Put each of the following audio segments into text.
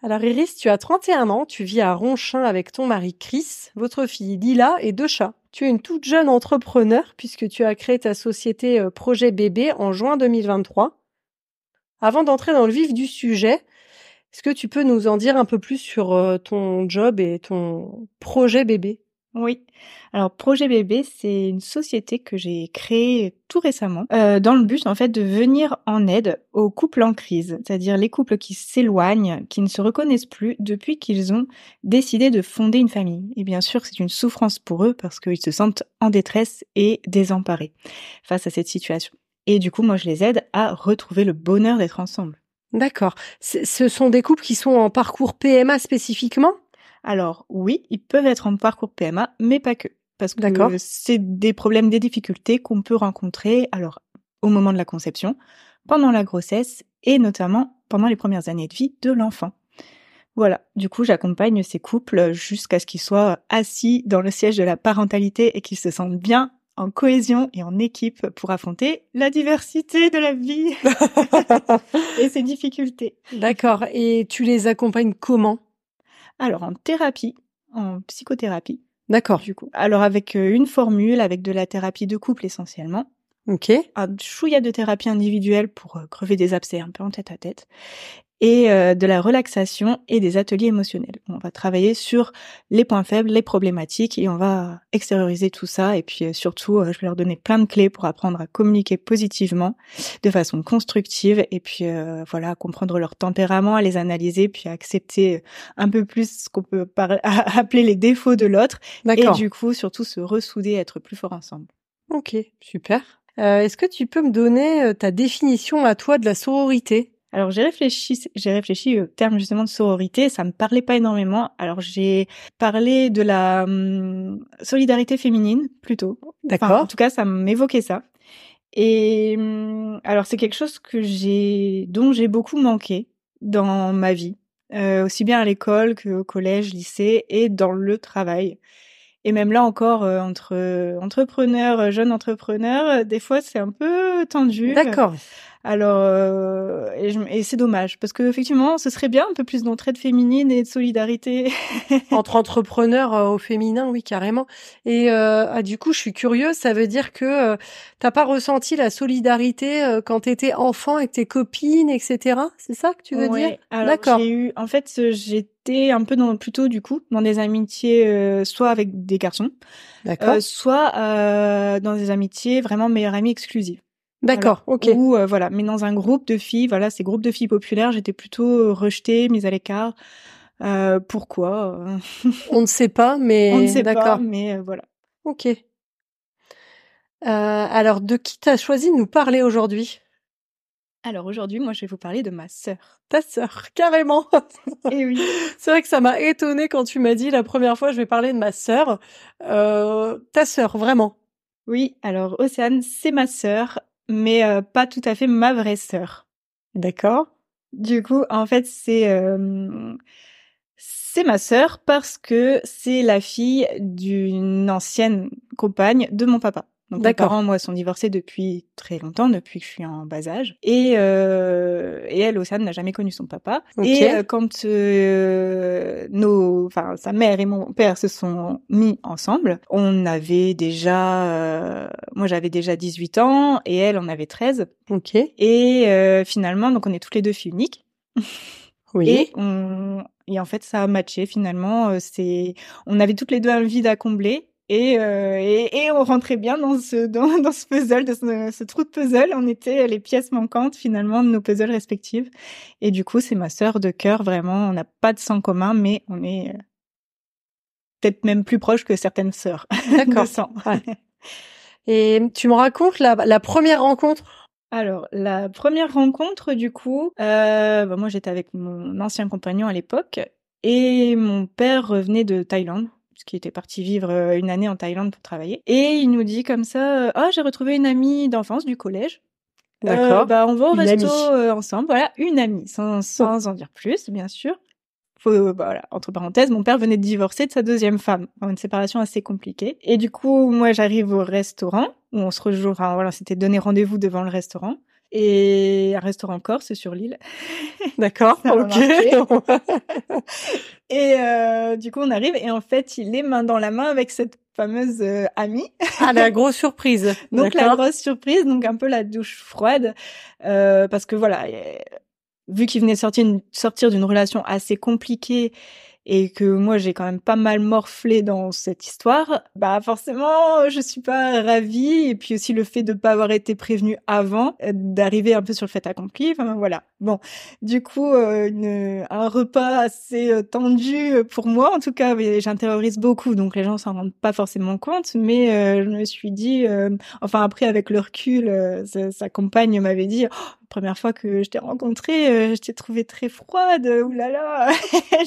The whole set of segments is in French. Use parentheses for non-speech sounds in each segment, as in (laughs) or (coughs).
Alors Iris, tu as 31 ans, tu vis à Ronchin avec ton mari Chris, votre fille Lila et deux chats. Tu es une toute jeune entrepreneur puisque tu as créé ta société euh, Projet Bébé en juin 2023. Avant d'entrer dans le vif du sujet, est-ce que tu peux nous en dire un peu plus sur euh, ton job et ton projet bébé? Oui. Alors Projet Bébé, c'est une société que j'ai créée tout récemment euh, dans le but en fait de venir en aide aux couples en crise, c'est-à-dire les couples qui s'éloignent, qui ne se reconnaissent plus depuis qu'ils ont décidé de fonder une famille. Et bien sûr, c'est une souffrance pour eux parce qu'ils se sentent en détresse et désemparés face à cette situation. Et du coup, moi, je les aide à retrouver le bonheur d'être ensemble. D'accord. Ce sont des couples qui sont en parcours PMA spécifiquement? Alors oui, ils peuvent être en parcours PMA, mais pas que. Parce que c'est des problèmes, des difficultés qu'on peut rencontrer alors au moment de la conception, pendant la grossesse et notamment pendant les premières années de vie de l'enfant. Voilà, du coup j'accompagne ces couples jusqu'à ce qu'ils soient assis dans le siège de la parentalité et qu'ils se sentent bien en cohésion et en équipe pour affronter la diversité de la vie (laughs) (laughs) et ses difficultés. D'accord, et tu les accompagnes comment? Alors en thérapie, en psychothérapie. D'accord. Du coup. Alors avec euh, une formule, avec de la thérapie de couple essentiellement. Ok. Un chouïa de thérapie individuelle pour euh, crever des abcès un peu en tête à tête et euh, de la relaxation et des ateliers émotionnels. On va travailler sur les points faibles, les problématiques et on va extérioriser tout ça et puis euh, surtout euh, je vais leur donner plein de clés pour apprendre à communiquer positivement de façon constructive et puis voilà, à comprendre leur tempérament, à les analyser puis à accepter un peu plus ce qu'on peut (laughs) appeler les défauts de l'autre et du coup surtout se ressouder, être plus fort ensemble. OK, super. Est-ce que tu peux me donner ta définition à toi de la sororité? Alors j'ai réfléchi, j'ai réfléchi au terme justement de sororité, ça me parlait pas énormément. Alors j'ai parlé de la hum, solidarité féminine plutôt. D'accord. en tout cas, ça m'évoquait ça. Et hum, alors c'est quelque chose que j'ai, dont j'ai beaucoup manqué dans ma vie, euh, aussi bien à l'école qu'au collège, lycée et dans le travail. Et même là encore, euh, entre entrepreneurs, jeunes entrepreneurs, des fois c'est un peu tendu. D'accord. Alors, euh, et, c'est dommage parce que effectivement, ce serait bien un peu plus d'entraide féminine et de solidarité (laughs) entre entrepreneurs euh, au féminin, oui carrément. Et euh, ah, du coup, je suis curieuse. Ça veut dire que t'as pas ressenti la solidarité quand t'étais enfant avec tes copines, etc. C'est ça que tu veux dire? D'accord. J'ai eu, en fait, j'étais un peu dans plutôt du coup dans des amitiés soit avec des garçons, soit dans des amitiés vraiment meilleure amie exclusive. D'accord, ok. Ou euh, voilà, mais dans un groupe de filles, voilà, ces groupes de filles populaires, j'étais plutôt euh, rejetée, mise à l'écart. Euh, pourquoi On ne sait pas, mais (laughs) on ne sait pas, mais voilà. Ok. alors, de qui t'as choisi de nous parler aujourd'hui? Alors aujourd'hui, moi, je vais vous parler de ma sœur. Ta sœur, carrément. Et eh oui. (laughs) C'est vrai que ça m'a étonnée quand tu m'as dit la première fois, je vais parler de ma sœur. ta sœur, vraiment? Oui. Alors Océane, c'est ma sœur mais euh, pas tout à fait ma vraie sœur. D'accord? Du coup, en fait, c'est euh, c'est ma sœur parce que c'est la fille d'une ancienne compagne de mon papa. Donc mes parents, moi, sont divorcés depuis très longtemps, depuis que je suis en bas âge. Et, euh, et elle, Océane, n'a jamais connu son papa. Et euh, quand euh, nos, enfin, sa mère et mon père se sont mis ensemble, on avait déjà, euh, moi, j'avais déjà 18 ans et elle en avait 13. Ok. Et euh, finalement, donc on est toutes les deux filles uniques. Oui. Et on, et en fait, ça a matché finalement. C'est, on avait toutes les deux un vide à combler et, euh, et, et, on rentrait bien dans ce, (laughs) dans, dans ce puzzle, de ce, ce, trou de puzzle. On était les pièces manquantes finalement de nos puzzles respectives. Et du coup, c'est ma sœur de cœur, vraiment. On n'a pas de sang commun, mais on est euh, peut-être même plus proche que certaines sœurs. (laughs) D'accord. Et tu me racontes la, la première rencontre? Alors, la première rencontre, du coup, euh, bah moi j'étais avec mon ancien compagnon à l'époque Et mon père revenait de Thaïlande, puisqu'il était parti vivre une année en Thaïlande pour travailler. Et il nous dit comme ça, ah, j'ai retrouvé une amie d'enfance du collège. D'accord. bah, on va au resto ensemble. Voilà, une amie, sans, sans en dire plus, bien sûr. Faut, bah, voilà, entre parenthèses, mon père venait de divorcer de sa deuxième femme, une séparation assez compliquée. Et du coup, moi, j'arrive au restaurant où on se rejoint. Enfin, voilà, c'était donné rendez-vous devant le restaurant et un restaurant corse sur l'île. (laughs) D'accord, ok. (laughs) (laughs) et euh, du coup, on arrive et en fait, il est main dans la main avec cette fameuse euh, amie. ah, la grosse surprise. donc la grosse surprise, donc un peu la douche froide, euh, parce que voilà, vu qu'il venait sortir sortir d'une relation assez compliquée et que moi j'ai quand même pas mal morflé dans cette histoire, bah forcément je suis pas ravie et puis aussi le fait de pas avoir été prévenue avant, euh, d'arriver un peu sur le fait accompli, enfin voilà. Bon, du coup euh, une, un repas assez euh, tendu pour moi en tout cas, j'intériorise beaucoup donc les gens s'en rendent pas forcément compte, mais je me suis dit, enfin après avec le recul, sa, compagne m'avait dit première fois que je t'ai rencontré, euh, je t'ai trouvé très froide. Oulala.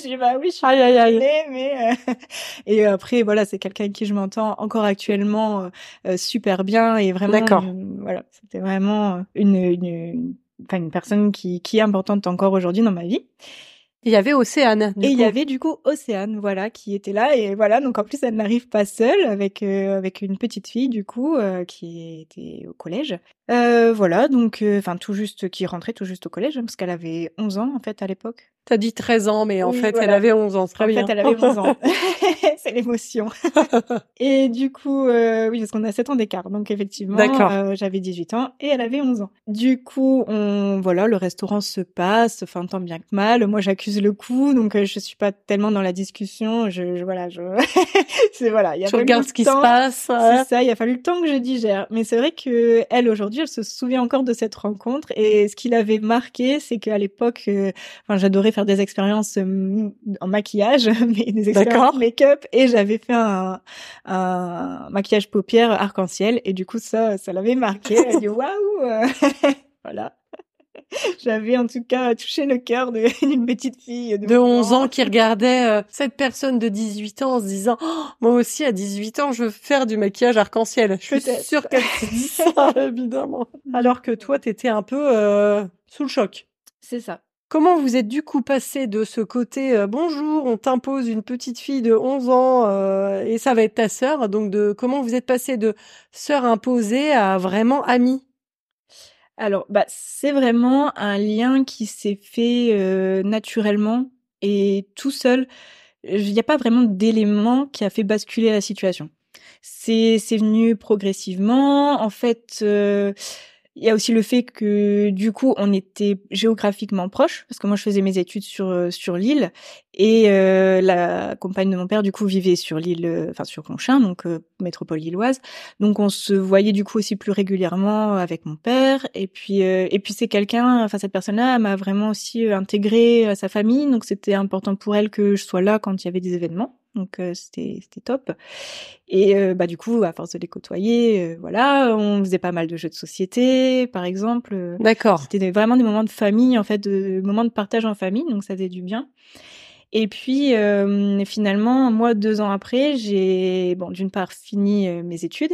J'ai dit bah oui, je suis aïe, aïe, aïe. mais euh, (laughs) et après voilà, c'est quelqu'un qui je m'entends encore actuellement euh, super bien et vraiment. D'accord. voilà, c'était vraiment une une, enfin, une personne qui qui est importante encore aujourd'hui dans ma vie. Il y avait Océane. et il y avait du coup Océane, voilà, qui était là et voilà. Donc en plus, elle n'arrive pas seule avec avec une petite fille du coup qui était au collège euh, voilà, donc, euh, enfin, tout juste, qui rentrait tout juste au collège, hein, parce qu'elle avait 11 ans, en fait, à l'époque. T'as dit 13 ans, mais en fait, elle avait 11 ans, très en bien. En fait, elle avait 11 ans. c'est l'émotion. (laughs) et du coup, euh, oui, parce qu'on a 7 ans d'écart, donc effectivement, euh, j'avais 18 ans et elle avait 11 ans. Du coup, on, voilà, le restaurant se passe, enfin, tant bien que mal. Moi, j'accuse le coup, donc je suis pas tellement dans la discussion. Je, je voilà, je, (laughs) c'est voilà. Il y a je regarde ce qui se passe. C'est ça, il a fallu le temps que je digère. Mais c'est vrai que elle aujourd'hui elle se souvient encore de cette rencontre et ce qui l'avait marqué, c'est qu'à l'époque, euh, enfin, j'adorais faire des expériences euh, en maquillage, (laughs) mais des expériences make-up et j'avais fait un, un maquillage paupières arc-en-ciel et du coup ça, ça l'avait marqué. Elle a dit waouh, (laughs) voilà. (laughs) J'avais en tout cas touché le cœur d'une petite fille de, 11 ans qui regardait euh, cette personne de 18 ans en se disant oh, moi aussi à 18 ans je veux faire du maquillage arc-en-ciel. Je suis sûre qu'elle se dit ça évidemment. Alors que toi t'étais un peu euh, sous le choc. C'est ça. Comment vous êtes du coup passé de ce côté euh, bonjour, on t'impose une petite fille de 11 ans et ça va être ta sœur, donc de comment vous êtes passé de sœur imposée à vraiment amie? Alors, bah, c'est vraiment un lien qui s'est fait euh, naturellement et tout seul. Il n'y a pas vraiment d'élément qui a fait basculer la situation. C'est c'est venu progressivement. En fait, euh, il y a aussi le fait que du coup on était géographiquement proches parce que moi je faisais mes études sur euh, sur l'île et euh, la compagne de mon père du coup vivait sur l'île euh, enfin sur Conchin donc métropole lilloise. Donc on se voyait du coup aussi plus régulièrement avec mon père et puis et puis c'est quelqu'un enfin cette personne-là m'a vraiment aussi intégré à sa famille donc c'était important pour elle que je sois là quand il y avait des événements donc euh, c'était c'était top. Et euh, bah du coup, à force de les côtoyer, euh, voilà, on faisait pas mal de jeux de société, par exemple. D'accord. C'était vraiment des moments de famille, en fait, de moments de partage en famille, donc ça faisait du bien. Et puis finalement, moi, deux ans après, j'ai bon d'une part fini mes études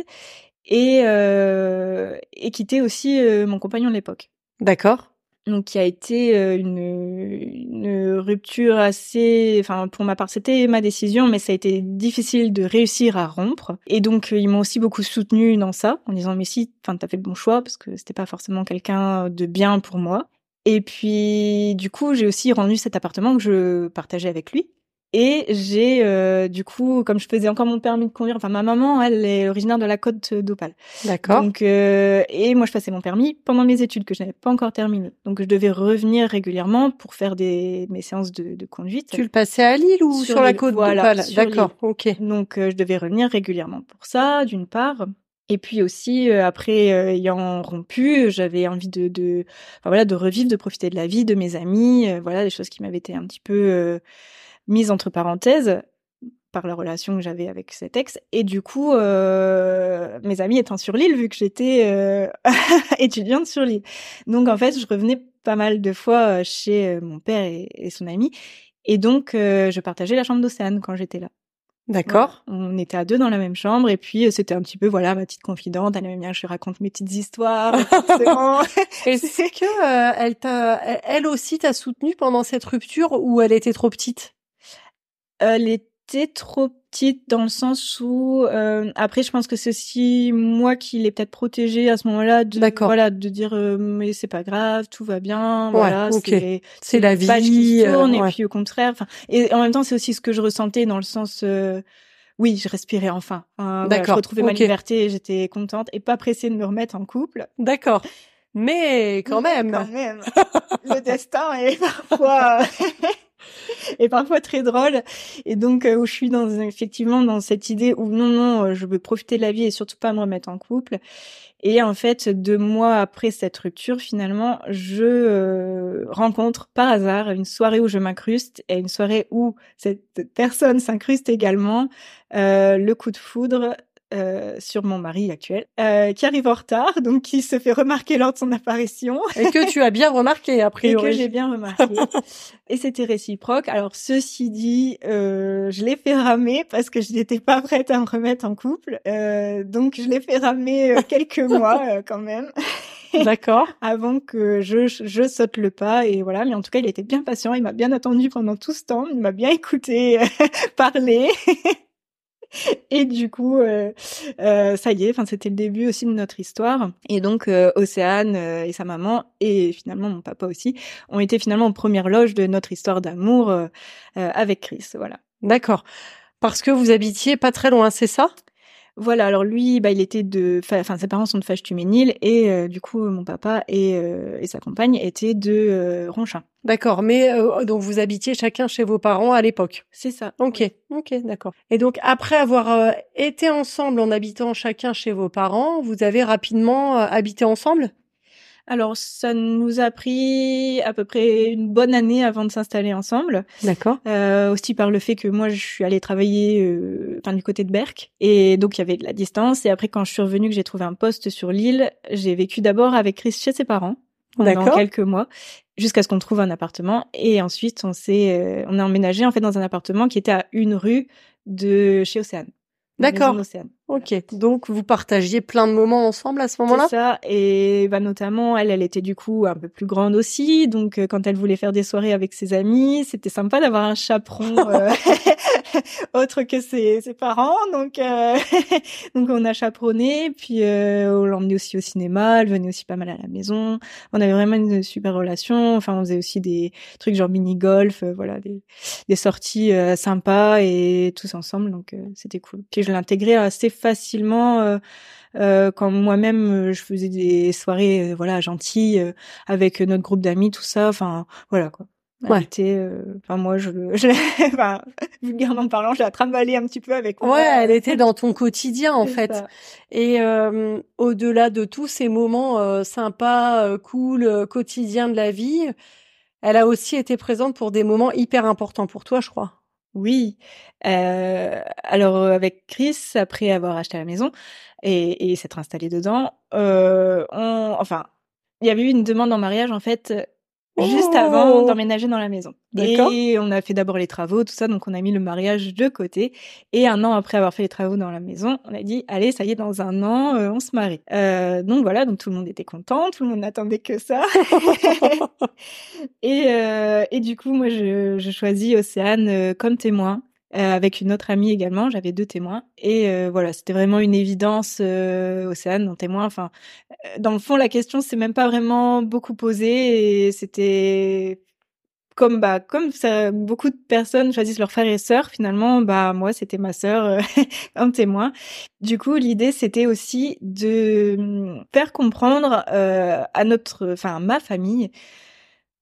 et et quitté aussi mon compagnon de l'époque. D'accord donc qui a été euh, une, rupture assez enfin pour ma part c'était ma décision mais ça a été difficile de réussir à rompre. Et donc euh, ils m'ont aussi beaucoup soutenu dans ça en disant mais si enfin t'as fait le bon choix parce que c'était pas forcément quelqu'un de bien pour moi. Et puis du coup j'ai aussi rendu cet appartement que je partageais avec lui et j'ai euh, du coup, comme je faisais encore mon permis de conduire, enfin ma maman, elle est originaire de la côte d'Opale. D'accord. Donc euh, et moi je passais mon permis pendant mes études que je n'avais pas encore terminé. Donc je devais revenir régulièrement pour faire des mes séances de, de conduite. Tu le passais à Lille ou sur, la côte d'Opale? D'accord. Ok. Donc euh, je devais revenir régulièrement pour ça, d'une part. Et puis aussi après ayant rompu, j'avais envie de, de enfin, voilà de revivre, de profiter de la vie, de mes amis, voilà des choses qui m'avaient été un petit peu mise entre parenthèses par la relation que j'avais avec cet ex. Et du coup, euh, mes amis étant sur l'île, vu que j'étais euh, (laughs) étudiante sur l'île. Donc en fait, je revenais pas mal de fois euh, chez mon père et, son ami. Et donc, je partageais la chambre d'Océane quand j'étais là. D'accord. On était à deux dans la même chambre et puis c'était un petit peu voilà ma petite confidente. Elle aimait bien que je raconte mes petites histoires. (laughs) Est-ce que elle t'a, elle aussi t'a soutenue pendant cette rupture ou elle était trop petite? Elle était trop petite dans le sens où euh, après je pense que c'est aussi moi qui l'ai peut-être protégée à ce moment-là de voilà de dire euh, mais c'est pas grave tout va bien voilà c'est c'est la vie qui tourne et puis au contraire enfin et en même temps c'est aussi ce que je ressentais dans le sens euh, oui, je respirais enfin. D'accord. je retrouvais ma liberté j'étais contente et pas pressée de me remettre en couple. D'accord. Mais quand même. quand même. (laughs) le destin est parfois (laughs) et parfois très drôle. Et donc euh, où je suis dans effectivement dans cette idée où non non, euh, je veux profiter de la vie et surtout pas me remettre en couple. Et en fait, deux mois après cette rupture, finalement, je euh, rencontre par hasard une soirée où je m'incruste et une soirée où cette personne s'incruste également. le coup de foudre, euh, sur mon mari actuel, euh, qui arrive en retard, donc qui se fait remarquer lors de son apparition. Et que tu as bien remarqué, a priori. (laughs) Et que j'ai bien remarqué. (laughs) et c'était réciproque. Alors, ceci dit, euh, je l'ai fait ramer parce que je n'étais pas prête à me remettre en couple. Euh, donc, je l'ai fait ramer euh, quelques (laughs) mois quand même. D'accord. Avant que je, je saute le pas et voilà. Mais en tout cas, il était bien patient. Il m'a bien attendu pendant tout ce temps. Il m'a bien écouté parler. (laughs) Et du coup, euh, euh, ça y est, enfin c'était le début aussi de notre histoire. Et donc euh, Océane euh, et sa maman et finalement mon papa aussi ont été finalement en première loge de notre histoire d'amour avec Chris. Voilà. D'accord. Parce que vous habitiez pas très loin, c'est ça? Voilà, alors lui, bah, il était de, enfin, ses parents sont de Fâche-Tuménil et euh, du coup, mon papa et, euh, et sa compagne étaient de euh, Ronchin. D'accord, mais donc vous habitiez chacun chez vos parents à l'époque. C'est ça. Ok, ok, d'accord. Et donc après avoir été ensemble en habitant chacun chez vos parents, vous avez rapidement habité ensemble? Alors, ça nous a pris à peu près une bonne année avant de s'installer ensemble. D'accord. Euh, aussi par le fait que moi, je suis allée travailler euh, enfin, du côté de Berck. Et donc, il y avait de la distance. Et après, quand je suis revenue, que j'ai trouvé un poste sur l'île, j'ai vécu d'abord avec Chris chez ses parents pendant quelques mois jusqu'à ce qu'on trouve un appartement et ensuite on s'est euh, on a emménagé en fait dans un appartement qui était à une rue de chez Océane. D'accord. Ok. Donc vous partagiez plein de moments ensemble à ce moment-là? C'est ça. Et bah notamment elle, elle était du coup un peu plus grande aussi. Donc euh, quand elle voulait faire des soirées avec ses amis, c'était sympa d'avoir un chaperon (laughs) euh, (laughs) autre que ses, ses parents. Donc euh, (laughs) donc on a chaperonné. Puis on l'emmenait aussi au cinéma. Elle venait aussi pas mal à la maison. On avait vraiment une super relation. Enfin on faisait aussi des trucs genre mini golf. voilà des, des sorties sympas et tous ensemble. Donc c'était cool. Puis je l'intégrais assez facilement euh, euh, quand moi-même euh, je faisais des soirées voilà gentilles avec notre groupe d'amis tout ça enfin voilà quoi Ouais. enfin moi je, je (laughs) enfin, vulgairement parlant, je la trimballée un petit peu avec moi. Ouais, elle était dans ton quotidien en fait. Et au-delà de tous ces moments sympas, cool, quotidiens de la vie, elle a aussi été présente pour des moments hyper importants pour toi, je crois. Oui. Alors avec Chris, après avoir acheté la maison et, s'être installé dedans, on, enfin, il y avait eu une demande en mariage en fait juste avant oh! d'emménager dans la maison. Et on a fait d'abord les travaux, tout ça, donc on a mis le mariage de côté. Et un an après avoir fait les travaux dans la maison, on a dit, allez, ça y est, dans un an, euh, on se marie. Euh, donc voilà, donc tout le monde était content, tout le monde n'attendait que ça. (laughs) (laughs) et, euh, et du coup, moi, je, je choisis Océane euh, comme témoin. Euh, avec une autre amie également, j'avais deux témoins et euh, voilà, c'était vraiment une évidence euh, Océane mon témoin. Enfin, dans le fond, la question s'est même pas vraiment beaucoup posée et c'était comme bah comme ça, beaucoup de personnes choisissent leurs frères et sœurs. Finalement, bah moi c'était ma sœur (laughs) en témoin. Du coup, l'idée c'était aussi de hum, faire comprendre à notre, enfin ma famille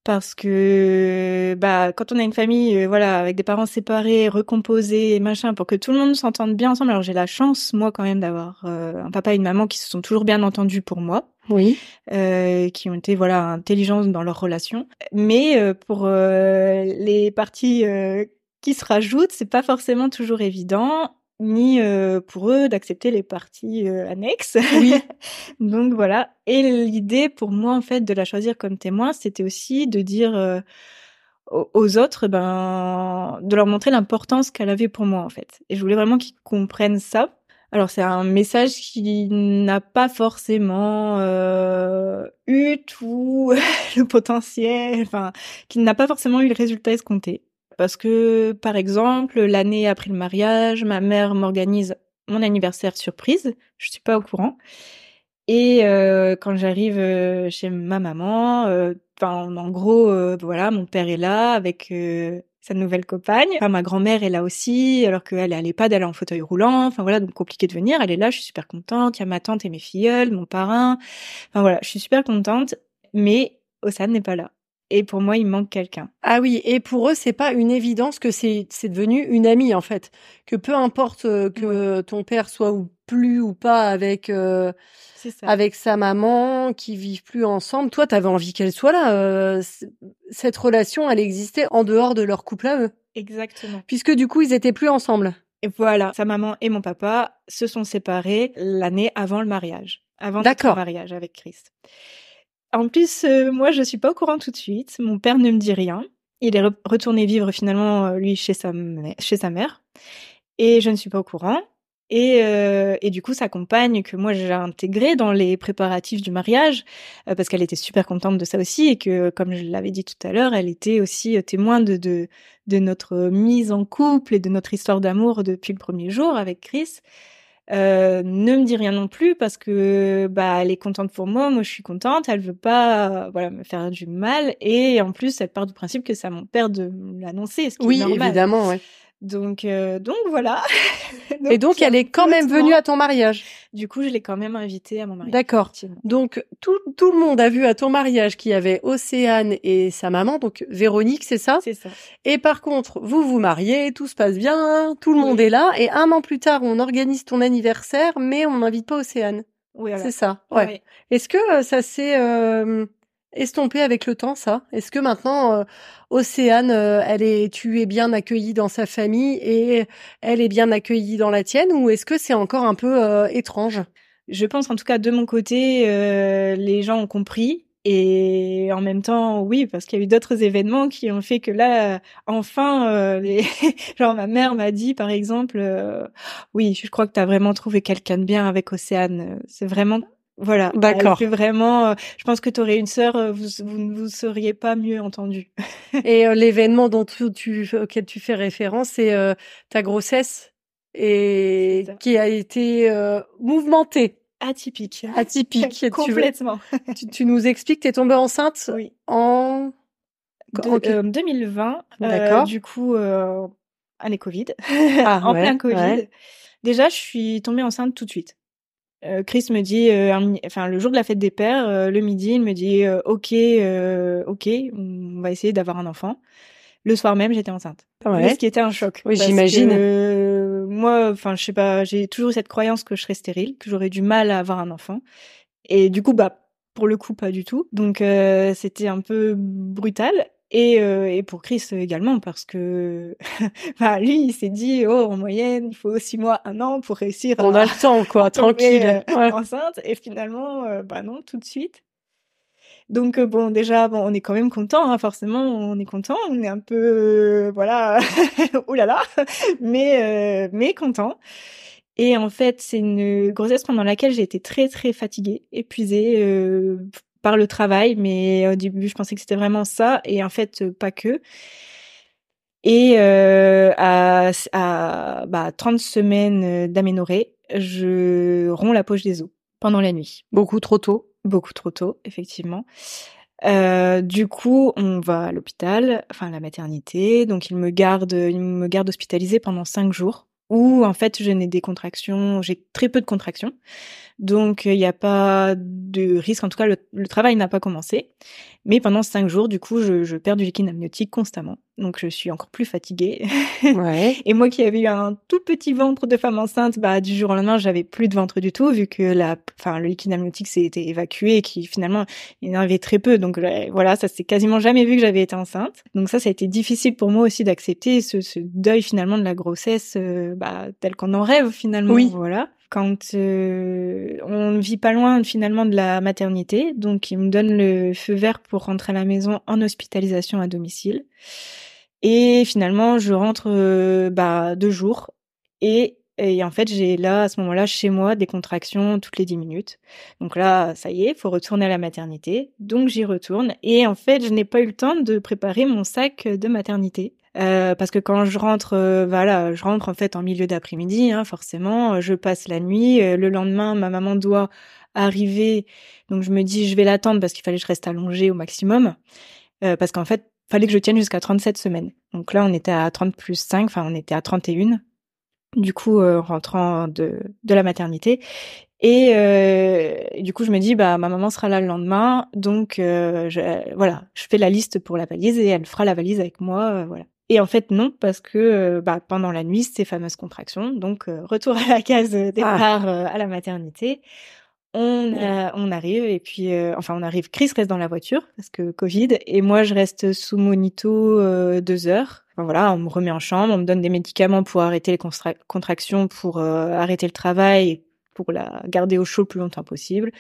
parce que bah quand on a une famille euh, voilà avec des parents séparés recomposés et machin pour que tout le monde s'entende bien ensemble alors j'ai la chance moi quand même d'avoir euh, un papa et une maman qui se sont toujours bien entendus pour moi. Oui. Euh, qui ont été voilà intelligents dans leur relation. Mais euh, pour les parties qui se rajoutent c'est pas forcément toujours évident ni euh, pour eux d'accepter les parties euh, annexes. Oui. (laughs) Donc voilà. Et l'idée pour moi en fait de la choisir comme témoin, c'était aussi de dire euh, aux autres, ben, de leur montrer l'importance qu'elle avait pour moi en fait. Et je voulais vraiment qu'ils comprennent ça. Alors c'est un message qui n'a pas forcément euh, eu tout (laughs) le potentiel, enfin, qui n'a pas forcément eu le résultat escompté. Parce que, par exemple, l'année après le mariage, ma mère m'organise mon anniversaire surprise. Je suis pas au courant. Et euh, quand j'arrive euh, chez ma maman, euh, en gros, voilà, mon père est là avec sa nouvelle compagne. Enfin, ma grand-mère est là aussi, alors qu'elle est à l'EHPAD, elle est en fauteuil roulant. Enfin voilà, donc compliqué de venir. Elle est là, je suis super contente. Il y a ma tante et mes filleuls, mon parrain. Enfin voilà, je suis super contente. Mais Ossane n'est pas là. Et pour moi, il manque quelqu'un. Ah oui, et pour eux, c'est pas une évidence que c'est c'est devenu une amie en fait, que peu importe que ton père soit ou plus ou pas avec avec sa maman, qui vivent plus ensemble. Toi, t'avais envie qu'elle soit là. Euh, cette relation, elle existait en dehors de leur couple à eux. Exactement. Puisque du coup, ils étaient plus ensemble. Et voilà, sa maman et mon papa se sont séparés l'année avant le mariage, avant le mariage avec Christ. En plus, euh, moi, je suis pas au courant tout de suite. Mon père ne me dit rien. Il est retourné vivre finalement euh, lui chez sa chez sa mère, et je ne suis pas au courant. Et, euh, et du coup, sa compagne, que moi j'ai intégrée dans les préparatifs du mariage, parce qu'elle était super contente de ça aussi, et que, comme je l'avais dit tout à l'heure, elle était aussi témoin de, de, notre mise en couple et de notre histoire d'amour depuis le premier jour avec Chris. Euh, ne me dit rien non plus parce que bah elle est contente pour moi, moi je suis contente, elle veut pas voilà me faire du mal et en plus elle part du principe que c'est à mon père de l'annoncer, ce qui oui, est normal. évidemment, ouais. Donc, euh, donc voilà. (laughs) et donc, elle est quand même venue à ton mariage? Du coup, je l'ai quand même invitée à mon mariage. D'accord. Donc, tout, tout le monde a vu à ton mariage qu'il y avait Océane et sa maman, donc Véronique, c'est ça? C'est ça. Et par contre, vous vous mariez, tout se passe bien, tout le monde est là, et un an plus tard, on organise ton anniversaire, mais on n'invite pas Océane. Oui, c'est ça. Ouais. Est-ce que euh, ça s'est euh, estompé avec le temps, ça? Est-ce que maintenant, euh, Océane, euh, elle est, tu es bien accueillie dans sa famille et elle est bien accueillie dans la tienne, ou est-ce que c'est encore un peu euh, étrange? Je pense, en tout cas, de mon côté, les gens ont compris. Et en même temps, oui, parce qu'il y a eu d'autres événements qui ont fait que là, enfin, les... (laughs) genre ma mère m'a dit, par exemple, oui, je crois que tu as vraiment trouvé quelqu'un de bien avec Océane. C'est vraiment voilà. D'accord. vraiment. Euh, je pense que tu aurais une sœur, euh, vous, vous ne vous seriez pas mieux entendu. (laughs) et euh, l'événement dont tu, tu, auquel tu fais référence, c'est ta grossesse et qui a été mouvementée. Atypique. Atypique. Complètement. Tu, tu, nous expliques, t'es tombée enceinte oui. en De, 2020. D'accord. du coup, année Covid. Ah, (laughs) en plein Covid. Déjà, je suis tombée enceinte tout de suite. Euh, Chris me dit, euh, enfin le jour de la fête des pères, euh, le midi, il me dit, ok, ok, on va essayer d'avoir un enfant. Le soir même, j'étais enceinte. Ouais. Ce qui était un choc. Oui, j'imagine. moi, enfin, je sais pas, j'ai toujours eu cette croyance que je serais stérile, que j'aurais du mal à avoir un enfant. Et du coup, bah, pour le coup, pas du tout. Donc, c'était un peu brutal. Et, euh, et pour Chris également, parce que (laughs) bah, lui, il s'est dit, oh, en moyenne, il faut six mois, un an pour réussir On a le temps, quoi, (laughs) tranquille. Euh, enceinte. Et finalement, euh, bah non, tout de suite. Donc bon, déjà, bon, on est quand même content, hein, forcément, on est content, on est un peu, voilà, (laughs) oulala, mais mais content. Et en fait, c'est une grossesse pendant laquelle j'ai été très très fatiguée, épuisée, par le travail, mais au début, je pensais que c'était vraiment ça, et en fait, pas que. Et euh, à, à bah, 30 semaines euh, d'aménorrhée, je romps la poche des os pendant la nuit. Beaucoup trop tôt. Beaucoup trop tôt, effectivement. Euh, du coup, on va à l'hôpital, enfin la maternité. Donc, il me garde, il me garde hospitalisée pendant cinq jours. Où en fait, je n'ai des contractions, j'ai très peu de contractions. Donc, il n'y a pas de risque. En tout cas, le, travail n'a pas commencé. Mais pendant cinq jours, du coup, je, je, perds du liquide amniotique constamment. Donc, je suis encore plus fatiguée. (laughs) Ouais. et moi qui avais eu un tout petit ventre de femme enceinte, bah, du jour au lendemain, j'avais plus de ventre du tout, vu que la, enfin, le liquide amniotique s'est été évacué et qui finalement, il y en avait très peu. Donc, voilà, ça s'est quasiment jamais vu que j'avais été enceinte. Donc, ça, ça a été difficile pour moi aussi d'accepter ce, ce, deuil finalement de la grossesse, euh, bah, tel qu'on en rêve finalement. Oui. Voilà. Quand euh, on ne vit pas loin finalement de la maternité, donc il me donne le feu vert pour rentrer à la maison en hospitalisation à domicile. Et finalement, je rentre euh, bah, deux jours et, et en fait, j'ai là à ce moment-là chez moi des contractions toutes les dix minutes. Donc là, ça y est, faut retourner à la maternité. Donc j'y retourne et en fait, je n'ai pas eu le temps de préparer mon sac de maternité. Euh, parce que quand je rentre, euh, voilà, je rentre en fait en milieu d'après-midi, hein, forcément, je passe la nuit. Euh, le lendemain, ma maman doit arriver, donc je me dis je vais l'attendre parce qu'il fallait que je reste allongée au maximum, parce qu'en fait, fallait que je tienne jusqu'à 37 semaines. Donc là, on était à 30 plus 5, enfin on était à 31. Du coup, rentrant de de la maternité. Et, du coup, je me dis, bah, ma maman sera là le lendemain, donc je, voilà, je fais la liste pour la valise et elle fera la valise avec moi, voilà. Et en fait non parce que euh, bah, pendant la nuit ces fameuses contractions, donc euh, retour (laughs) à la case départ ah. à la maternité, on on arrive et puis enfin on arrive. Chris reste dans la voiture parce que Covid et moi je reste sous monito deux heures. Enfin, voilà, on me remet en chambre, on me donne des médicaments pour arrêter les contractions, pour arrêter le travail, pour la garder au chaud le plus longtemps possible.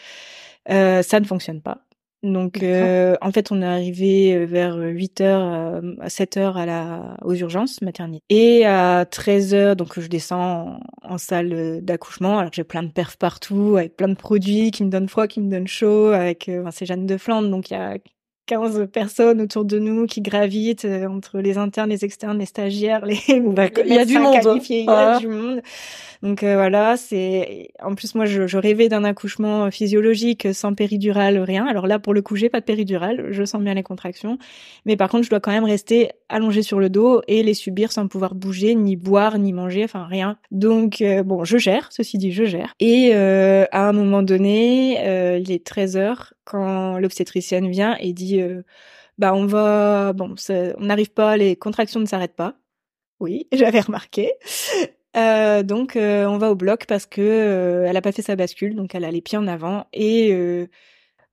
ça ne fonctionne pas. Donc, euh, en fait, on est arrivé euh, vers 8 h euh, à 7 h à la, aux urgences maternité. Et à 13 h donc je descends en, salle d'accouchement. Alors j'ai plein de perfs partout, avec plein de produits qui me donnent froid, qui me donnent chaud, avec, enfin, c'est Jeanne de Flandre, donc il y a 15 personnes autour de nous qui gravitent entre les internes, les externes, les stagiaires, (laughs) les, il y a du monde. il y a du monde. Donc euh, voilà, c'est en plus moi je, je rêvais d'un accouchement physiologique sans péridurale, rien. Alors là pour le coup j'ai pas de péridurale, je sens bien les contractions, mais par contre je dois quand même rester allongée sur le dos et les subir sans pouvoir bouger, ni boire, ni manger, enfin rien. Donc euh, bon, je gère, ceci dit je gère. Et euh, à un moment donné, il est 13 heures quand l'obstétricienne vient et dit bah on va bon on n'arrive pas, les contractions ne s'arrêtent pas. Oui, (laughs) j'avais remarqué. Euh, donc euh, on va au bloc parce que euh, elle a pas fait sa bascule, donc elle a les pieds en avant et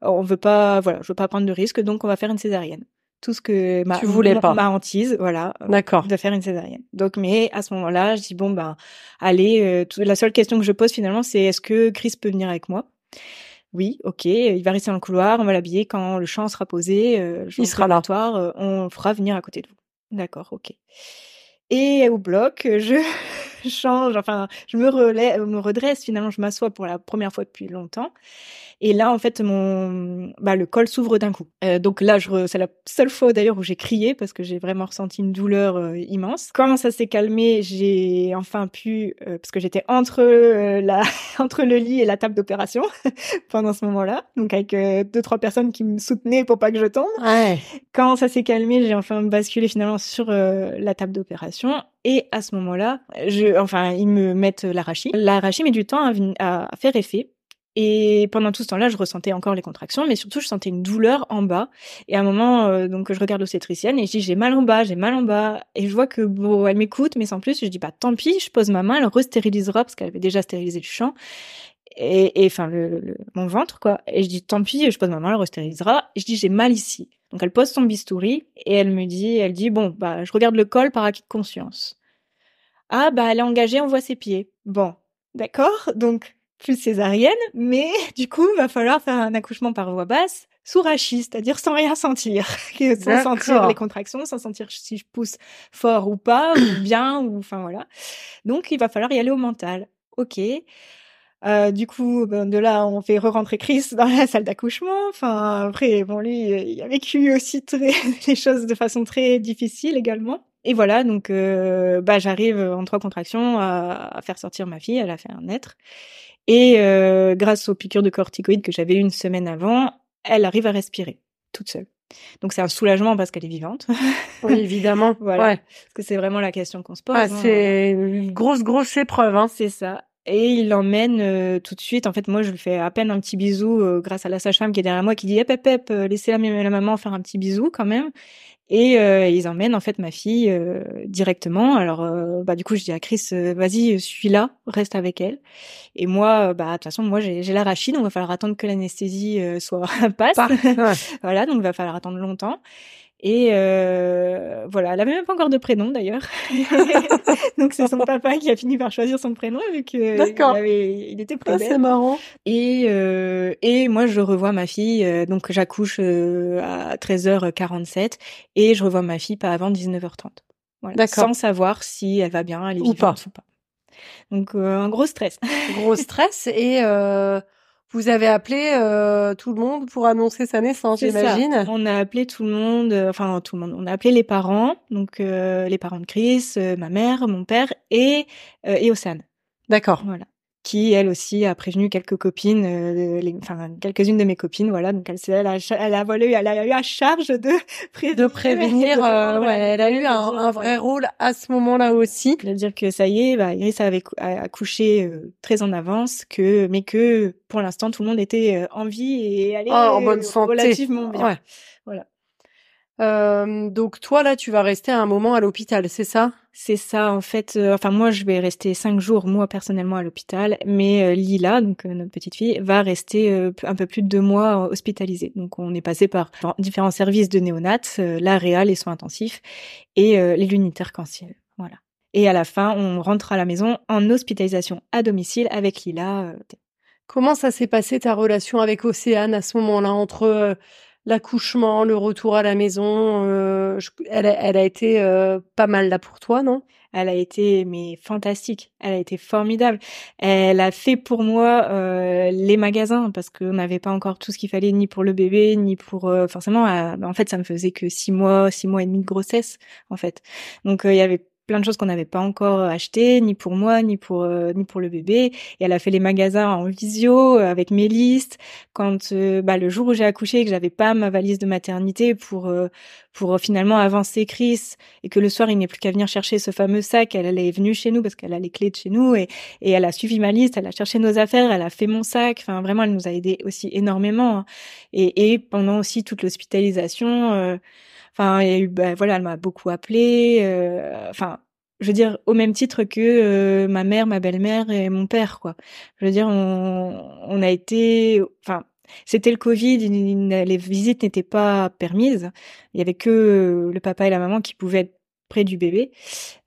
on veut pas, voilà, je veux pas prendre de risque, donc on va faire une césarienne. Tout ce que ma, tu voulais pas. ma hantise, voilà, d'accord, de faire une césarienne. Donc, mais à ce moment-là, je dis bon ben, allez, la seule question que je pose finalement, c'est est-ce que Chris peut venir avec moi? Oui, ok, il va rester dans le couloir, on va l'habiller quand le champ sera posé, il sera là. on fera venir à côté de vous. D'accord, ok. Et au bloc, je (laughs) change, enfin, je me relève, me redresse finalement, je m'assois pour la première fois depuis longtemps. Et là, en fait, mon, bah, le col s'ouvre d'un coup. Euh, donc là, je, c'est la seule fois d'ailleurs où j'ai crié parce que j'ai vraiment ressenti une douleur euh, immense. Quand ça s'est calmé, j'ai enfin pu, euh, parce que j'étais entre euh, la, (laughs) entre le lit et la table d'opération (laughs) pendant ce moment-là. Donc avec deux trois personnes qui me soutenaient pour pas que je tombe. Ouais. Quand ça s'est calmé, j'ai enfin basculé finalement sur la table d'opération. Et à ce moment-là, je, enfin, ils me mettent l'arachie. L'arachie met du temps à, à faire effet. Et pendant tout ce temps-là, je ressentais encore les contractions, mais surtout, je sentais une douleur en bas. Et à un moment, euh, donc, je regarde l'obstétricienne et je dis, j'ai mal en bas, j'ai mal en bas. Et je vois que, bon, elle m'écoute, mais sans plus, je dis, bah, tant pis, je pose ma main, elle restérilisera parce qu'elle avait déjà stérilisé le champ. Et, enfin, le, mon ventre, quoi. Et je dis, tant pis, je pose ma main, elle restérilisera. Et je dis, j'ai mal ici. Donc, elle pose son bistouri et elle me dit, elle dit, bon, bah, je regarde le col par acquis de conscience. Ah, bah, elle est engagée, on voit ses pieds. Bon. D'accord. Donc, plus césarienne, mais (laughs) du coup, il va falloir faire un accouchement par voie basse sous rachis, c'est-à-dire sans rien sentir, (laughs) sans sentir les contractions, sans sentir si je pousse fort ou pas, ou (coughs) bien, ou enfin voilà. Donc, il va falloir y aller au mental. Ok. Euh, du coup, ben, de là, on fait re-rentrer Chris dans la salle d'accouchement. Enfin, après, bon, lui, il a vécu aussi très, (laughs) les choses de façon très difficile également. Et voilà, donc, euh, bah, j'arrive en trois contractions à, à, faire sortir ma fille. Elle a fait un être. Et euh, grâce aux piqûres de corticoïdes que j'avais une semaine avant, elle arrive à respirer toute seule. Donc c'est un soulagement parce qu'elle est vivante. (laughs) Oui, évidemment. voilà. Ouais. Parce que c'est vraiment la question qu'on se pose. Ah, c'est une grosse, grosse épreuve. Hein. C'est ça. Et il l'emmène euh, tout de suite. En fait, moi, je lui fais à peine un petit bisou euh, grâce à la sage-femme qui est derrière moi, qui dit hep hep hep, laissez la, la maman faire un petit bisou quand même. Et euh, ils emmènent en fait ma fille euh, directement. Alors euh, bah du coup je dis à Chris vas-y suis là, reste avec elle. Et moi bah de toute façon moi j'ai j'ai l'arachide donc il va falloir attendre que l'anesthésie soit (laughs) passe. (laughs) voilà donc il va falloir attendre longtemps. Et euh, voilà, elle avait même pas encore de prénom d'ailleurs. (laughs) Donc c'est son papa qui a fini par choisir son prénom vu que D'accord. il, il était Ah, près c'est marrant. et, euh, et moi, je revois ma fille, euh, donc j'accouche euh, à 13h47 et je revois ma fille pas avant 19h30. Voilà, D'accord. sans savoir si elle va bien, elle est Ou vivante ou pas. Donc euh, un gros stress. Gros stress. Et euh, vous avez appelé euh, tout le monde pour annoncer sa naissance, j'imagine. On a appelé tout le monde, euh, enfin tout le monde. On a appelé les parents, donc euh, les parents de Chris, euh, ma mère, mon père et euh, et Océane. D'accord. Voilà. Qui elle aussi a prévenu quelques copines, euh, les- enfin quelques-unes de mes copines, voilà. Donc elle, elle a, elle a volé, elle a eu à charge de (laughs) prévenir. De prévenir, de euh, ouais, elle a eu un, vrai ouais. rôle à ce moment-là aussi. de dire que ça y est, bah, Iris avait accouché euh, très en avance, que mais que pour l'instant tout le monde était euh, en vie et allait Oh, en bonne santé. relativement bien. Ouais. Voilà. Euh, donc toi là, tu vas rester un moment à l'hôpital, c'est ça? C'est ça en fait. euh, enfin moi je vais rester cinq jours moi personnellement à l'hôpital, mais euh, Lila donc euh, notre petite fille va rester un peu plus de deux mois hospitalisée. Donc on est passé par différents services de néonat, euh, la réal, les soins intensifs et les arc-en-ciel. Voilà. Et à la fin on rentre à la maison en hospitalisation à domicile avec Lila. Comment ça s'est passé ta relation avec Océane à ce moment-là entre l'accouchement, le retour à la maison euh, elle, a, elle a été euh, pas mal là pour toi, non? Elle a été mais fantastique. Elle a été formidable. Elle a fait pour moi euh, les magasins parce qu'on n'avait pas encore tout ce qu'il fallait ni pour le bébé ni pour euh, forcément. euh, en fait, ça me faisait que six mois, six mois et demi de grossesse en fait. Donc euh, il y avait plein de choses qu'on n'avait pas encore achetées ni pour moi ni pour euh, ni pour le bébé. Et elle a fait les magasins en visio euh, avec mes listes. Quand euh, bah, le jour où j'ai accouché et que j'avais pas ma valise de maternité pour euh, pour euh, finalement avancer Chris et que le soir il n'est plus qu'à venir chercher ce fameux sac. Elle, est venue chez nous parce qu'elle a les clés de chez nous et, et elle a suivi ma liste, elle a cherché nos affaires, elle a fait mon sac. Enfin vraiment, elle nous a aidé aussi énormément. hein. Et, et pendant aussi toute l'hospitalisation, euh, enfin il y a eu, bah, voilà, elle m'a beaucoup appelé. euh, Enfin. je veux dire, au même titre que euh, ma mère, ma belle-mère et mon père, quoi. Je veux dire, on, on a été, enfin, c'était le Covid, les visites n'étaient pas permises. Il y avait que le papa et la maman qui pouvaient être près du bébé.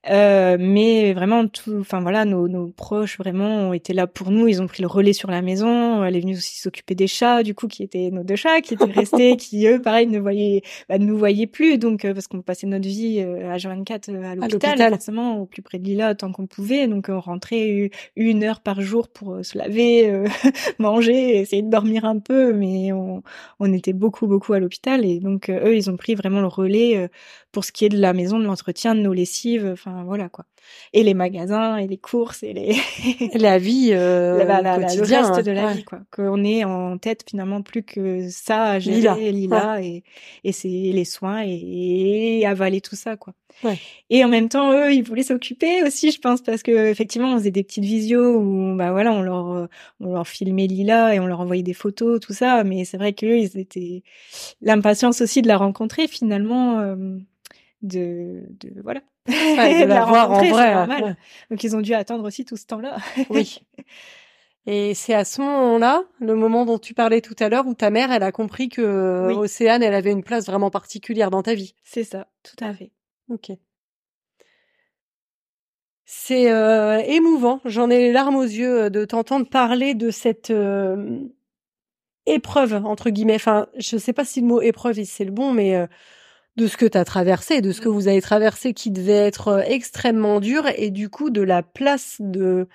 Euh, mais vraiment, tout, enfin voilà, nos, nos proches vraiment ont été là pour nous. Ils ont pris le relais sur la maison. Elle est venue aussi s'occuper des chats, du coup, qui étaient nos deux chats, qui étaient restés, (laughs) qui eux, pareil, ne voyaient, bah, ne nous voyaient plus. Donc, euh, parce qu'on passait notre vie euh, à 24 euh, à l'hôpital, forcément, au plus près de Lila, tant qu'on pouvait. Donc, on rentrait une heure par jour pour euh, se laver, euh, (laughs) manger, essayer de dormir un peu, mais on, on était beaucoup, beaucoup à l'hôpital. Et donc, euh, eux, ils ont pris vraiment le relais euh, pour ce qui est de la maison, de l'entretien, de nos lessives, enfin voilà quoi. Et les magasins, et les courses, et les La vie euh, (laughs) la- la- la- le reste de la ouais. vie quoi. Qu'on ait en tête finalement plus que ça à gérer, Lila, Lila, et, et c'est les soins et, et avaler tout ça quoi. Ouais. Et en même temps, eux, ils voulaient s'occuper aussi, je pense, parce que effectivement, on faisait des petites visios où, bah voilà, on leur, euh, on leur filmait Lila et on leur envoyait des photos, tout ça. Mais c'est vrai qu'eux, ils étaient l'impatience aussi de la rencontrer finalement, euh, de, de voilà. Ouais, de (laughs) la voir en vrai, ouais. Donc ils ont dû attendre aussi tout ce temps-là. (laughs) Oui. Et c'est à ce moment-là, le moment dont tu parlais tout à l'heure, où ta mère, elle a compris que Oui. Océane, elle avait une place vraiment particulière dans ta vie. C'est ça, tout à fait. Ok. C'est euh, émouvant. J'en ai les larmes aux yeux euh, de t'entendre parler de cette euh, épreuve entre guillemets. Enfin, je sais pas si le mot épreuve c'est le bon, mais euh, de ce que tu as traversé, de ce que vous avez traversé, qui devait être euh, extrêmement dur, et du coup de la place de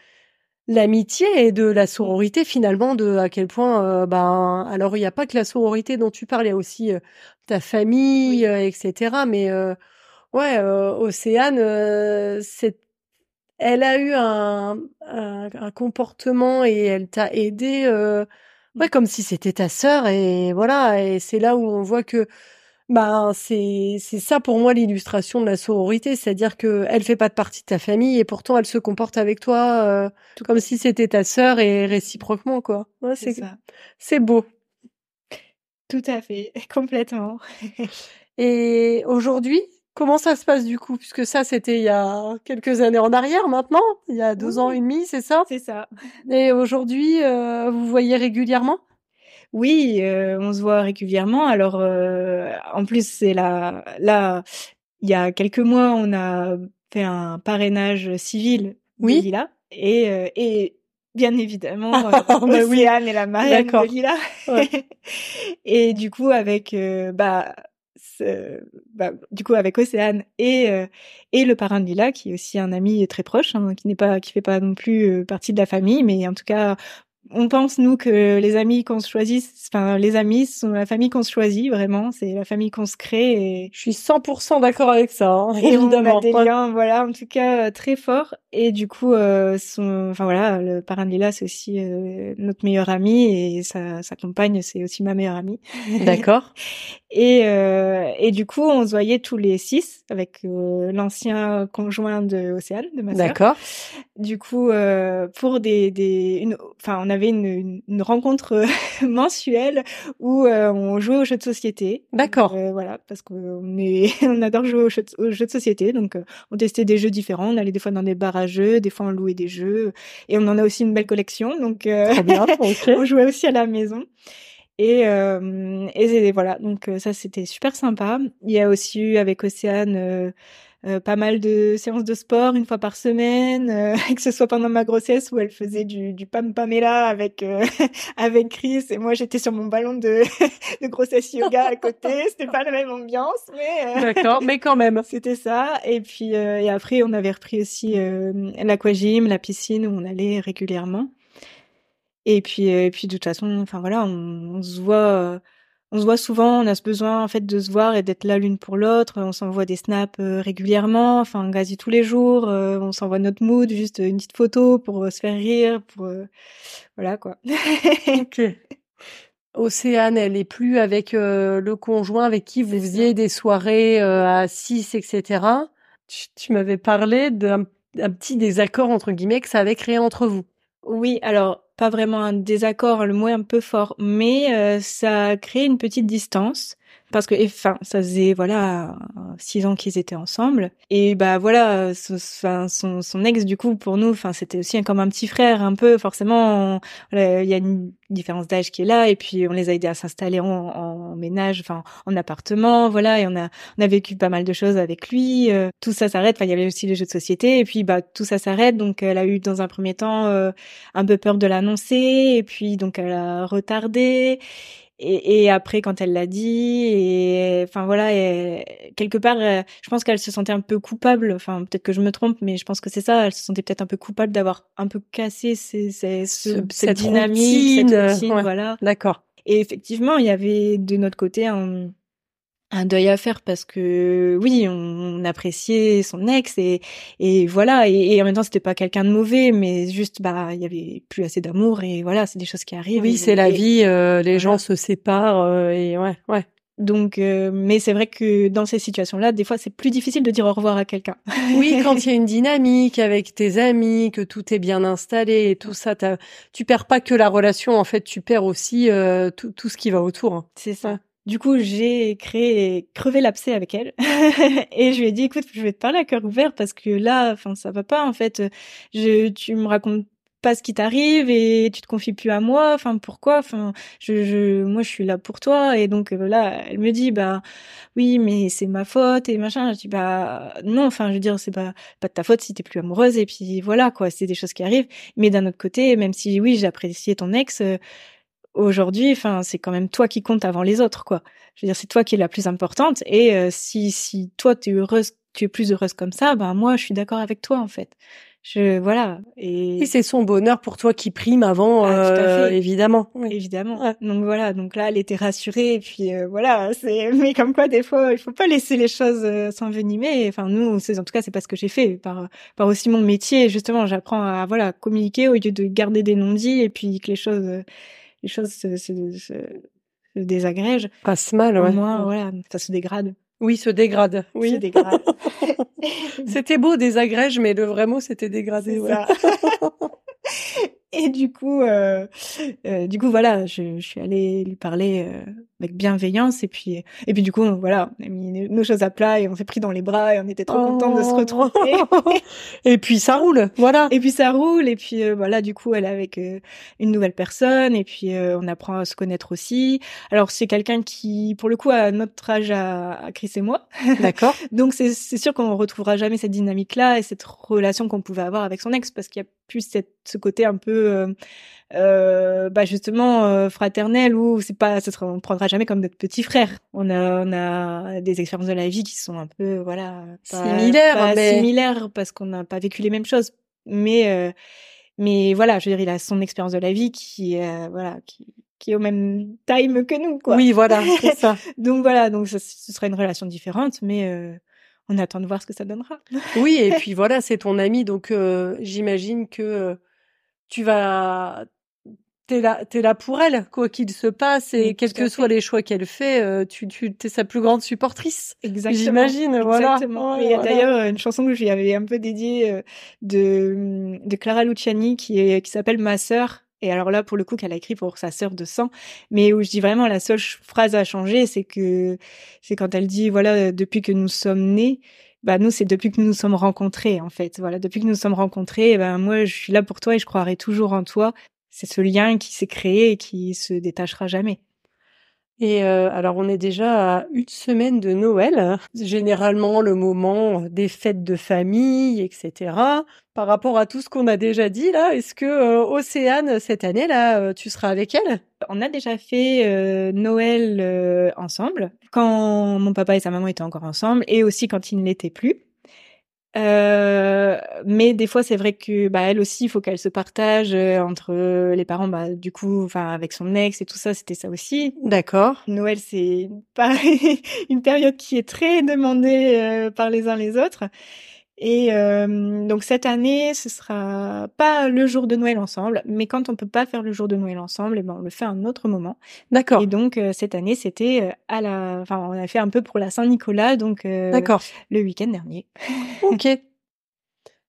l'amitié et de la sororité finalement, de à quel point, euh, ben, alors il n'y a pas que la sororité dont tu parles, il y a aussi euh, ta famille, Oui. euh, etc. Mais ouais, Océane, c'est elle a eu un, un, un comportement et elle t'a aidé, ouais, comme si c'était ta sœur et voilà. Et c'est là où on voit que, ben, c'est c'est ça pour moi l'illustration de la sororité, c'est-à-dire que elle fait pas de partie de ta famille et pourtant elle se comporte avec toi euh, Tout comme si c'était ta sœur et réciproquement quoi. Ouais, C'est c'est ça. c'est beau. Tout à fait, (laughs) complètement. (laughs) Et aujourd'hui, comment ça se passe du coup? Puisque ça, c'était il y a quelques années en arrière maintenant, il y a deux Oui. ans et demi, c'est ça? C'est ça. Et aujourd'hui, euh, vous voyez régulièrement? Oui, on se voit régulièrement. Alors, en plus, c'est là, là, il y a quelques mois, on a fait un parrainage civil oui. de Lila et et bien évidemment (laughs) bah Océane est la marraine de Lila. (laughs) et du coup avec bah bah, du coup avec Océane et et le parrain de Lila qui est aussi un ami très proche hein, qui n'est pas qui fait pas non plus partie de la famille mais en tout cas on pense nous que les amis qu'on se choisit, enfin les amis sont la famille qu'on se choisit vraiment, c'est la famille qu'on se crée. Et... Je suis 100% d'accord avec ça, hein, évidemment. On a des liens, voilà, en tout cas très forts. Et du coup, euh, son, enfin voilà, le parrain de Lila c'est aussi euh, notre meilleur ami et sa, sa compagne c'est aussi ma meilleure amie. D'accord. (laughs) et euh, et du coup, on se voyait tous les six avec euh, l'ancien conjoint de Océane, de ma sœur. D'accord. Du coup, euh, pour des des, une, enfin on avait une, une, rencontre (laughs) mensuelle où on jouait aux jeux de société. D'accord. voilà, parce qu'on est, (laughs) on adore jouer aux jeux, aux jeux de société, donc on testait des jeux différents. On allait des fois dans des bars jeux, des fois on louait des jeux, et on en a aussi une belle collection, donc euh, bien, (laughs) on jouait aussi à la maison. Et, euh, et voilà, donc euh, ça c'était super sympa. Il y a aussi eu avec Océane euh, pas mal de séances de sport une fois par semaine, euh, (laughs) que ce soit pendant ma grossesse où elle faisait du, du pam pamela avec euh, (laughs) avec Chris et moi j'étais sur mon ballon de, (laughs) de grossesse yoga à côté. C'était pas la même ambiance, mais d'accord, mais quand même. C'était ça. Et puis et après on avait repris aussi l'aquagym, la piscine où on allait régulièrement. Et puis et puis de toute façon, enfin voilà, on, on se voit on se voit souvent, on a ce besoin en fait de se voir et d'être là l'une pour l'autre. On s'envoie des snaps euh, régulièrement, enfin quasi tous les jours. Euh, on s'envoie notre mood, juste une petite photo pour euh, se faire rire, pour voilà quoi. (laughs) ok. Océane, elle est plus avec le conjoint avec qui vous faisiez des soirées à 6, etc. Tu, tu m'avais parlé d'un petit désaccord entre guillemets que ça avait créé entre vous. Oui, alors pas vraiment un désaccord, le mot est un peu fort, mais euh, ça a créé une petite distance parce que enfin ça faisait voilà six ans qu'ils étaient ensemble. Et bah voilà son, ex du coup pour nous enfin c'était aussi comme un petit frère un peu forcément il y a une différence d'âge qui est là. Et puis on les a aidés à s'installer en, en, ménage enfin en appartement voilà. Et on a on a vécu pas mal de choses avec lui. Euh, tout ça s'arrête. Enfin il y avait aussi les jeux de société. Et puis bah tout ça s'arrête. Donc elle a eu dans un premier temps euh, un peu peur de l'annoncer. Et puis donc elle a retardé et, et, après quand elle l'a dit et enfin voilà et, quelque part euh, je pense qu'elle se sentait un peu coupable. Enfin peut-être que je me trompe mais je pense que c'est ça. Elle se sentait peut-être un peu coupable d'avoir un peu cassé ces, ces, ce, cette, dynamique cette routine, voilà. D'accord. Et effectivement il y avait de notre côté un un deuil à faire parce que oui on, appréciait son ex et et voilà. Et, en même temps c'était pas quelqu'un de mauvais mais juste bah il y avait plus assez d'amour et voilà c'est des choses qui arrivent. Oui c'est la vie euh, les gens se séparent euh, et ouais ouais. Donc euh, mais c'est vrai que dans ces situations là des fois c'est plus difficile de dire au revoir à quelqu'un. Oui (laughs) quand il y a une dynamique avec tes amis que tout est bien installé et tout ça tu perds pas que la relation en fait tu perds aussi tout, tout ce qui va autour hein. c'est ça du coup, j'ai créé crevé l'abcès avec elle (laughs) et je lui ai dit écoute, je vais te parler à cœur ouvert parce que là, enfin ça va pas en fait. Je tu me racontes pas ce qui t'arrive et tu te confies plus à moi. Enfin pourquoi? Enfin je, je moi je suis là pour toi et donc euh, là elle me dit bah oui mais c'est ma faute et machin. Je dis bah non. Enfin je veux dire c'est pas pas de ta faute si t'es plus amoureuse et puis voilà quoi. C'est des choses qui arrivent. Mais d'un autre côté, même si oui j'appréciais ton ex. Euh, aujourd'hui, enfin, c'est quand même toi qui compte avant les autres, quoi. Je veux dire, c'est toi qui es la plus importante. Et euh, si si toi tu es heureuse, tu es plus heureuse comme ça, ben moi je suis d'accord avec toi en fait. Je voilà. Et, c'est son bonheur pour toi qui prime avant, ah, euh, évidemment. Évidemment. Donc voilà. Donc là, elle était rassurée. Et puis euh, voilà. C'est (laughs) mais comme quoi des fois, il faut pas laisser les choses s'envenimer. Enfin nous, c'est en tout cas c'est pas ce que j'ai fait par par aussi mon métier. Justement, j'apprends à voilà communiquer au lieu de garder des non-dits et puis que les choses les choses se, se, se, désagrègent. Passe mal, ouais. Au moins, voilà, ça se dégrade. Oui, se dégrade. Oui. Se dégrade. (laughs) c'était beau, désagrège, mais le vrai mot, c'était dégradé. Ouais. (laughs) (laughs) Et du coup, euh, euh, du coup, voilà, je, je, suis allée lui parler euh, avec bienveillance et puis et puis du coup voilà on a mis nos choses à plat et on s'est pris dans les bras et on était trop contents de se retrouver. (laughs) Et puis ça roule voilà. Et puis ça roule et puis euh, voilà du coup elle est avec euh, une nouvelle personne et puis euh, on apprend à se connaître aussi. Alors c'est quelqu'un qui pour le coup a notre âge à, à Chris et moi. D'accord. (laughs) Donc c'est c'est sûr qu'on retrouvera jamais cette dynamique là et cette relation qu'on pouvait avoir avec son ex parce qu'il y a plus cette, ce côté un peu euh, bah justement euh, fraternel où c'est pas ça sera, on prendra jamais comme notre petit frère. On a on a des expériences de la vie qui sont un peu voilà similaires mais... similaires parce qu'on n'a pas vécu les mêmes choses. Mais euh, mais voilà je veux dire il a son expérience de la vie qui euh, voilà qui qui est au même time que nous quoi. Oui voilà c'est ça. (laughs) Donc voilà donc ça, ce sera une relation différente mais euh, on attend de voir ce que ça donnera. Oui et (laughs) puis voilà c'est ton ami donc j'imagine que tu vas t'es là, t'es là pour elle, quoi qu'il se passe, et quels que soient les choix qu'elle fait, euh, tu, tu, t'es sa plus grande supportrice. Exactement. J'imagine, voilà. Exactement. il y a d'ailleurs une chanson que je lui avais un peu dédiée euh, de, de Clara Luciani qui est, qui s'appelle Ma sœur. Et alors là, pour le coup, qu'elle a écrit pour sa sœur de sang, mais où je dis vraiment la seule phrase à changer, c'est que c'est quand elle dit voilà depuis que nous sommes nés, bah nous c'est depuis que nous nous sommes rencontrés en fait. Voilà, depuis que nous nous sommes rencontrés, ben moi je suis là pour toi et je croirai toujours en toi c'est ce lien qui s'est créé et qui se détachera jamais. Et euh, alors on est déjà à une semaine de Noël, généralement le moment des fêtes de famille, etc. Par rapport à tout ce qu'on a déjà dit là, est-ce que euh, Océane cette année là, euh, tu seras avec elle? On a déjà fait euh, Noël ensemble quand mon papa et sa maman étaient encore ensemble, et aussi quand ils ne l'étaient plus. Euh, mais des fois, c'est vrai que bah elle aussi, il faut qu'elle se partage euh, entre les parents. Bah du coup, enfin avec son ex et tout ça, c'était ça aussi. D'accord. Noël, c'est (laughs) pas une période qui est très demandée euh, par les uns les autres. Et euh, donc cette année, ce sera pas le jour de Noël ensemble, mais quand on peut pas faire le jour de Noël ensemble, et eh ben on le fait à un autre moment. D'accord. Et donc euh, cette année, c'était euh, à la, enfin on a fait un peu pour la Saint-Nicolas, donc D'accord. le week-end dernier. ok. (laughs)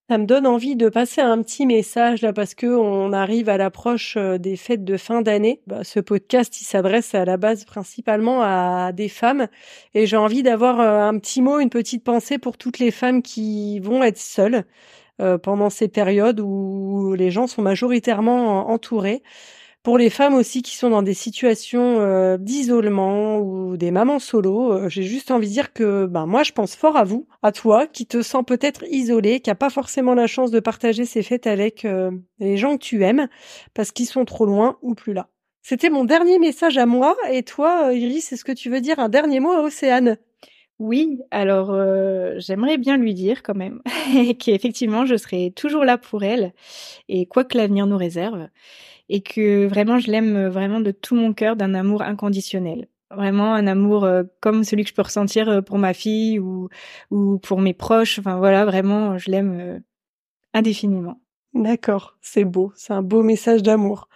Ça me donne envie de passer un petit message là parce que on arrive à l'approche euh, des fêtes de fin d'année. Bah, ce podcast, il s'adresse à la base principalement à des femmes et j'ai envie d'avoir euh, un petit mot, une petite pensée pour toutes les femmes qui vont être seules euh, pendant ces périodes où les gens sont majoritairement entourés pour les femmes aussi qui sont dans des situations euh, d'isolement ou des mamans solo, euh, j'ai juste envie de dire que ben moi je pense fort à vous, à toi qui te sens peut-être isolé, qui a pas forcément la chance de partager ces fêtes avec euh, les gens que tu aimes parce qu'ils sont trop loin ou plus là. C'était mon dernier message à moi et toi Iris, est-ce que tu veux dire un dernier mot à Océane? Oui, alors j'aimerais bien lui dire quand même (laughs) qu'effectivement je serai toujours là pour elle et quoi que l'avenir nous réserve et que vraiment je l'aime euh, vraiment de tout mon cœur d'un amour inconditionnel. Vraiment un amour euh, comme celui que je peux ressentir euh, pour ma fille ou ou pour mes proches. Enfin voilà, vraiment je l'aime indéfiniment. D'accord, c'est beau, c'est un beau message d'amour.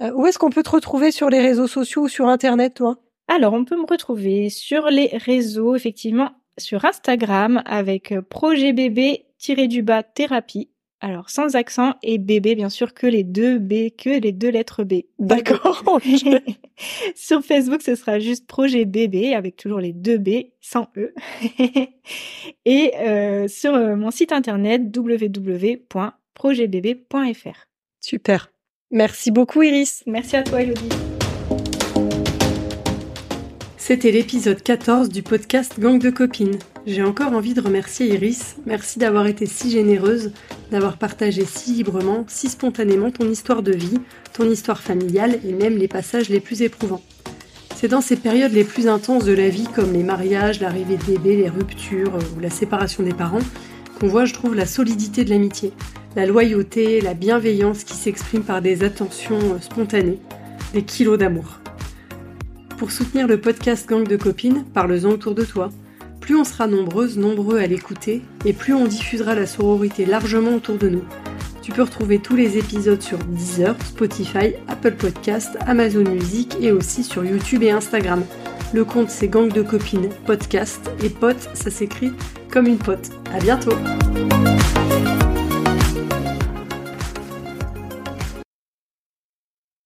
où est-ce qu'on peut te retrouver sur les réseaux sociaux ou sur internet toi? Alors, on peut me retrouver sur les réseaux effectivement sur Instagram avec projet bébé du bas thérapie alors, sans accent et bébé, bien sûr, que les deux B, que les deux lettres B. D'accord. (laughs) Sur Facebook, ce sera juste projet bébé avec toujours les deux B sans E. (laughs) et euh, sur euh, mon site internet www.projetbb.fr. Super. Merci beaucoup, Iris. Merci à toi, Elodie. C'était l'épisode 14 du podcast Gang de copines. J'ai encore envie de remercier Iris. Merci d'avoir été si généreuse, d'avoir partagé si librement, si spontanément ton histoire de vie, ton histoire familiale et même les passages les plus éprouvants. C'est dans ces périodes les plus intenses de la vie, comme les mariages, l'arrivée de bébés, les ruptures ou la séparation des parents, qu'on voit, je trouve, la solidité de l'amitié, la loyauté, la bienveillance qui s'expriment par des attentions spontanées, des kilos d'amour. Pour soutenir le podcast Gang de copines, parle-en autour de toi. Plus on sera nombreuses, nombreux à l'écouter, et plus on diffusera la sororité largement autour de nous. Tu peux retrouver tous les épisodes sur Deezer, Spotify, Apple Podcast, Amazon Music et aussi sur YouTube et Instagram. Le compte c'est Gang de copines podcast et pote ça s'écrit comme une pote. À bientôt.